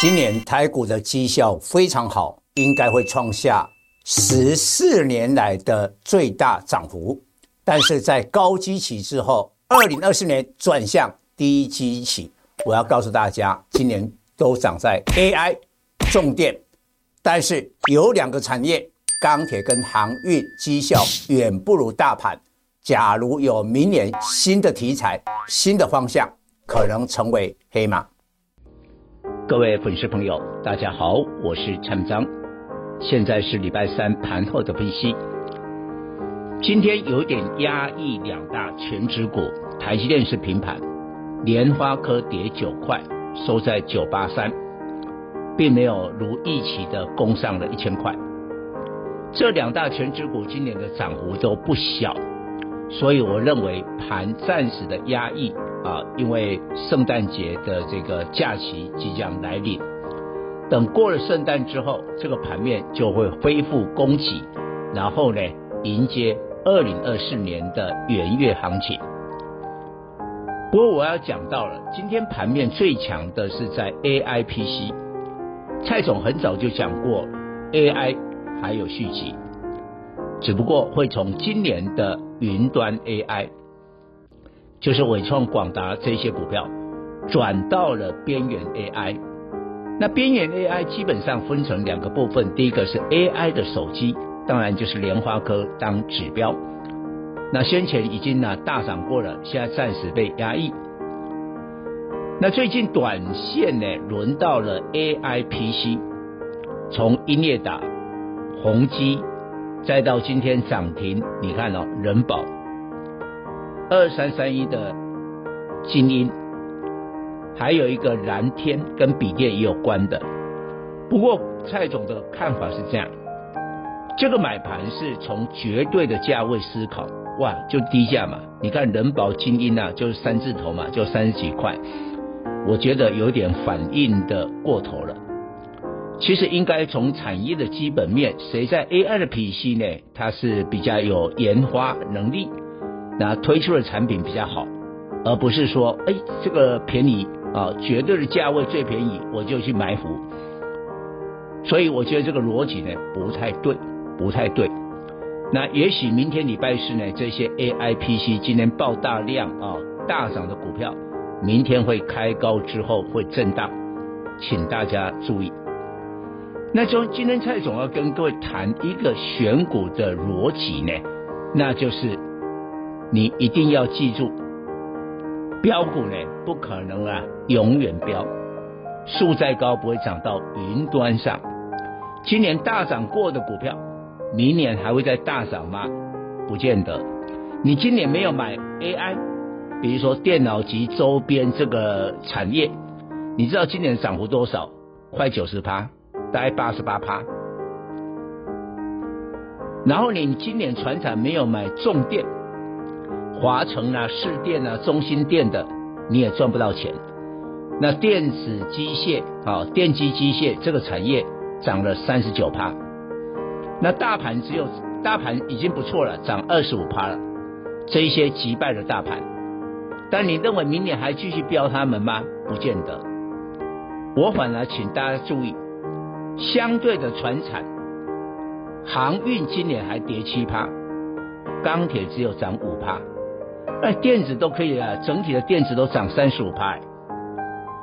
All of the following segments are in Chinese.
今年台股的绩效非常好，应该会创下十四年来的最大涨幅。但是在高基期之后，二零二四年转向低基期。我要告诉大家，今年都涨在 AI、重电，但是有两个产业，钢铁跟航运绩效远不如大盘。假如有明年新的题材、新的方向，可能成为黑马。各位粉丝朋友，大家好，我是陈章，现在是礼拜三盘后的分析。今天有点压抑，两大权值股，台积电是平盘，联发科跌九块，收在九八三，并没有如预期的攻上了一千块。这两大权值股今年的涨幅都不小。所以我认为盘暂时的压抑啊，因为圣诞节的这个假期即将来临，等过了圣诞之后，这个盘面就会恢复供给，然后呢，迎接二零二四年的元月行情。不过我要讲到了，今天盘面最强的是在 AI PC，蔡总很早就讲过，AI 还有续集。只不过会从今年的云端 AI，就是伟创、广达这些股票，转到了边缘 AI。那边缘 AI 基本上分成两个部分，第一个是 AI 的手机，当然就是联发科当指标。那先前已经呢大涨过了，现在暂时被压抑。那最近短线呢轮到了 AI PC，从英业达、宏碁。再到今天涨停，你看哦，人保二三三一的精英，还有一个蓝天跟笔电也有关的。不过蔡总的看法是这样，这个买盘是从绝对的价位思考，哇，就低价嘛。你看人保精英啊，就是三字头嘛，就三十几块，我觉得有点反应的过头了。其实应该从产业的基本面，谁在 AI 的 PC 呢？它是比较有研发能力，那推出的产品比较好，而不是说，哎，这个便宜啊，绝对的价位最便宜，我就去埋伏。所以我觉得这个逻辑呢不太对，不太对。那也许明天礼拜四呢，这些 AI PC 今天爆大量啊大涨的股票，明天会开高之后会震荡，请大家注意。那就今天蔡总要跟各位谈一个选股的逻辑呢，那就是你一定要记住，飙股呢不可能啊永远飙，树再高不会长到云端上。今年大涨过的股票，明年还会再大涨吗？不见得。你今年没有买 AI，比如说电脑及周边这个产业，你知道今年涨幅多少？快九十趴。大概八十八趴，然后你今年传产没有买重电，华城啊、市电啊、中心电的，你也赚不到钱。那电子机械啊、电机机械这个产业涨了三十九趴，那大盘只有大盘已经不错了，涨二十五趴了，这一些击败了大盘。但你认为明年还继续飙他们吗？不见得。我反而请大家注意。相对的船产，航运今年还跌七趴，钢铁只有涨五趴，哎，电子都可以啊，整体的电子都涨三十五趴，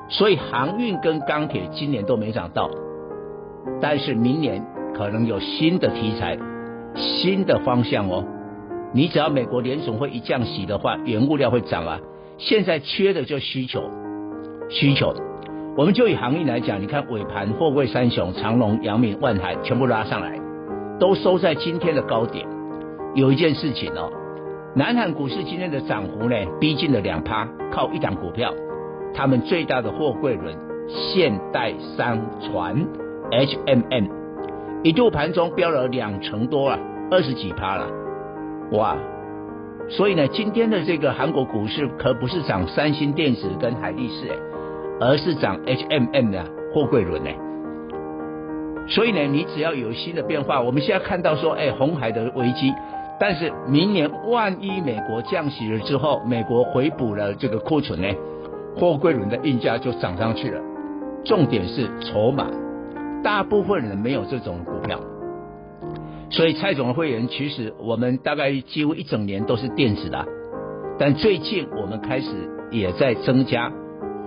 所以航运跟钢铁今年都没涨到，但是明年可能有新的题材，新的方向哦。你只要美国联总会一降息的话，原物料会涨啊，现在缺的就需求，需求。我们就以航运来讲，你看尾盘货柜三雄长荣、阳明、万海全部拉上来，都收在今天的高点。有一件事情哦，南韩股市今天的涨幅呢，逼近了两趴，靠一档股票，他们最大的货柜轮现代商船 HMM 一度盘中飙了两成多啊，二十几趴了，哇！所以呢，今天的这个韩国股市可不是涨三星电子跟海力士哎。而是涨 HMM 的货柜轮呢，所以呢，你只要有新的变化，我们现在看到说，哎，红海的危机，但是明年万一美国降息了之后，美国回补了这个库存呢，货柜轮的运价就涨上去了，重点是筹码，大部分人没有这种股票，所以蔡总的会员其实我们大概几乎一整年都是电子的，但最近我们开始也在增加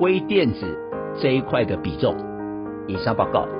微电子这一块的比重。以上报告。